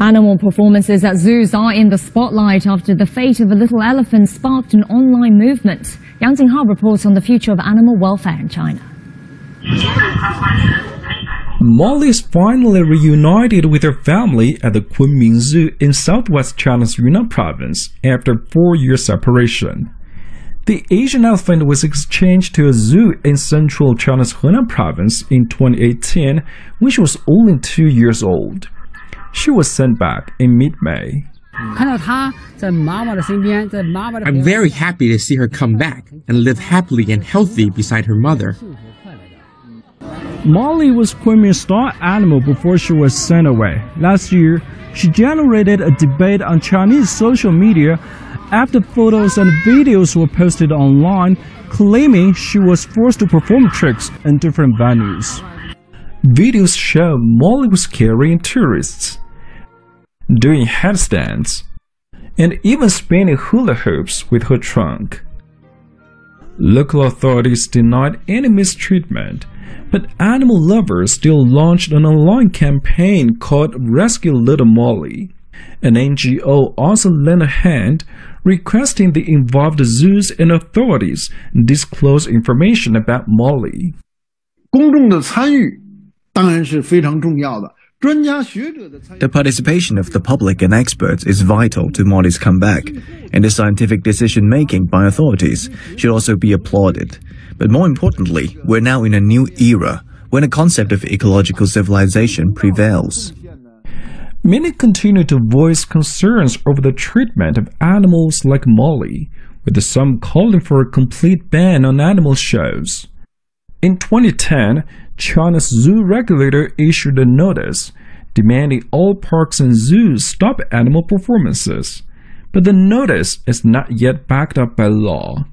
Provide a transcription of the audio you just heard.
Animal performances at zoos are in the spotlight after the fate of a little elephant sparked an online movement. Yang Jinghao reports on the future of animal welfare in China. Molly is finally reunited with her family at the Kunming Zoo in southwest China's Yunnan province after four years separation. The Asian elephant was exchanged to a zoo in central China's Henan province in 2018 when she was only two years old. She was sent back in mid-May. Mm. I'm very happy to see her come back and live happily and healthy beside her mother. Molly was Kunming's star animal before she was sent away. Last year, she generated a debate on Chinese social media after photos and videos were posted online claiming she was forced to perform tricks in different venues. Videos show Molly was carrying tourists, doing headstands, and even spinning hula hoops with her trunk. Local authorities denied any mistreatment, but animal lovers still launched an online campaign called Rescue Little Molly. An NGO also lent a hand, requesting the involved zoos and authorities disclose information about Molly. 公众的参与 the participation of the public and experts is vital to Molly's comeback, and the scientific decision making by authorities should also be applauded. But more importantly, we're now in a new era when a concept of ecological civilization prevails. Many continue to voice concerns over the treatment of animals like Molly, with some calling for a complete ban on animal shows. In 2010, China's zoo regulator issued a notice demanding all parks and zoos stop animal performances, but the notice is not yet backed up by law.